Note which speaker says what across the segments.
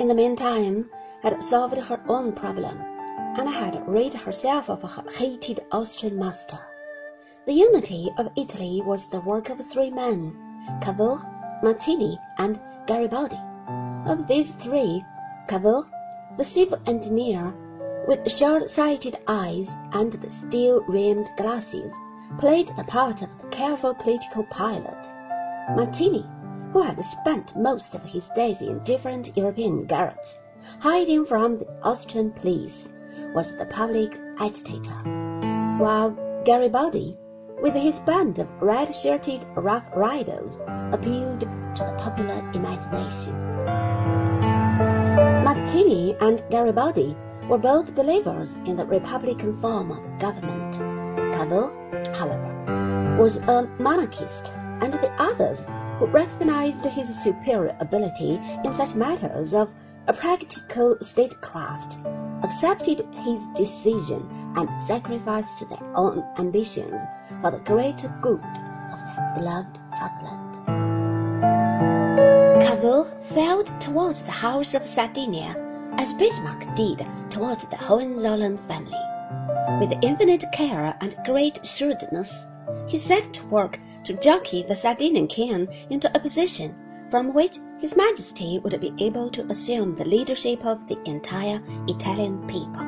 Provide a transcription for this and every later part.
Speaker 1: in the meantime, had solved her own problem, and had rid herself of her hated Austrian master. The unity of Italy was the work of three men Cavour, Mazzini, and Garibaldi. Of these three, Cavour, the civil engineer, with short-sighted eyes and the steel-rimmed glasses, played the part of the careful political pilot. Mazzini, who had spent most of his days in different European garrets, hiding from the Austrian police, was the public agitator, while Garibaldi, with his band of red-shirted rough riders, appealed to the popular imagination. Mazzini and Garibaldi were both believers in the republican form of government. Cavour, however, was a monarchist, and the others, who recognized his superior ability in such matters of a practical statecraft, accepted his decision and sacrificed their own ambitions for the greater good of their beloved fatherland. Cavour felt towards the House of Sardinia as Bismarck did towards the Hohenzollern family. With infinite care and great shrewdness, he set to work to jockey the Sardinian king into a position from which His Majesty would be able to assume the leadership of the entire Italian people.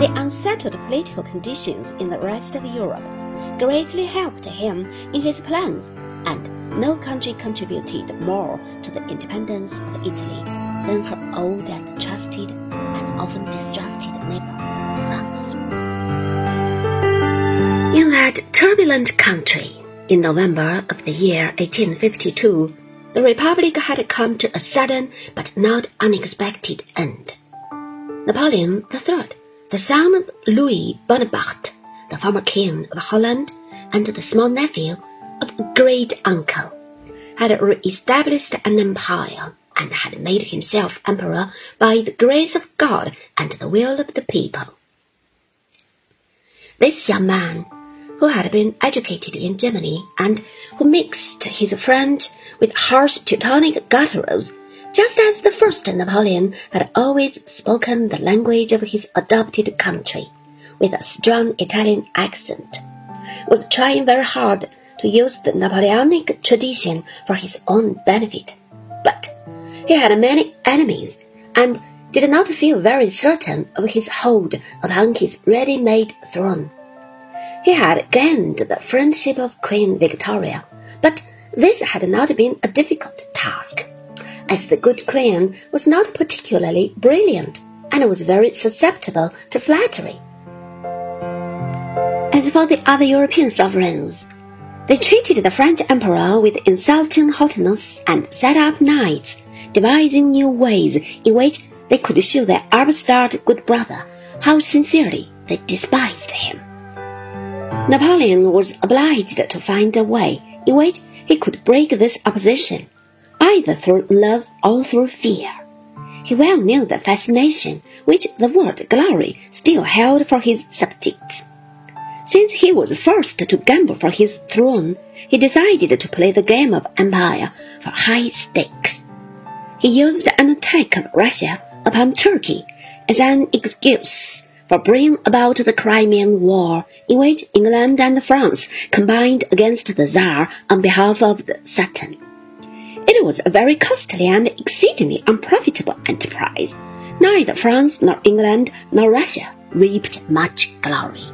Speaker 1: The unsettled political conditions in the rest of Europe greatly helped him in his plans, and no country contributed more to the independence of Italy than her old and trusted and often distrusted neighbor, France. In that turbulent country, in November of the year 1852, the Republic had come to a sudden but not unexpected end. Napoleon III, the son of Louis Bonaparte, the former king of Holland, and the small nephew of a great uncle, had re-established an empire and had made himself emperor by the grace of God and the will of the people. This young man, who had been educated in Germany and who mixed his French with harsh Teutonic gutturals, just as the first Napoleon had always spoken the language of his adopted country with a strong Italian accent, was trying very hard to use the Napoleonic tradition for his own benefit. But he had many enemies and did not feel very certain of his hold upon his ready-made throne. He had gained the friendship of Queen Victoria, but this had not been a difficult task, as the good queen was not particularly brilliant and was very susceptible to flattery. As for the other European sovereigns, they treated the French emperor with insulting haughtiness and set up nights, devising new ways in which they could show their upstart good brother how sincerely they despised him. Napoleon was obliged to find a way in which he could break this opposition, either through love or through fear. He well knew the fascination which the word glory still held for his subjects. Since he was forced to gamble for his throne, he decided to play the game of empire for high stakes. He used an attack of Russia upon Turkey as an excuse for bringing about the Crimean War, in which England and France combined against the Tsar on behalf of the Sultan. It was a very costly and exceedingly unprofitable enterprise. Neither France nor England nor Russia reaped much glory.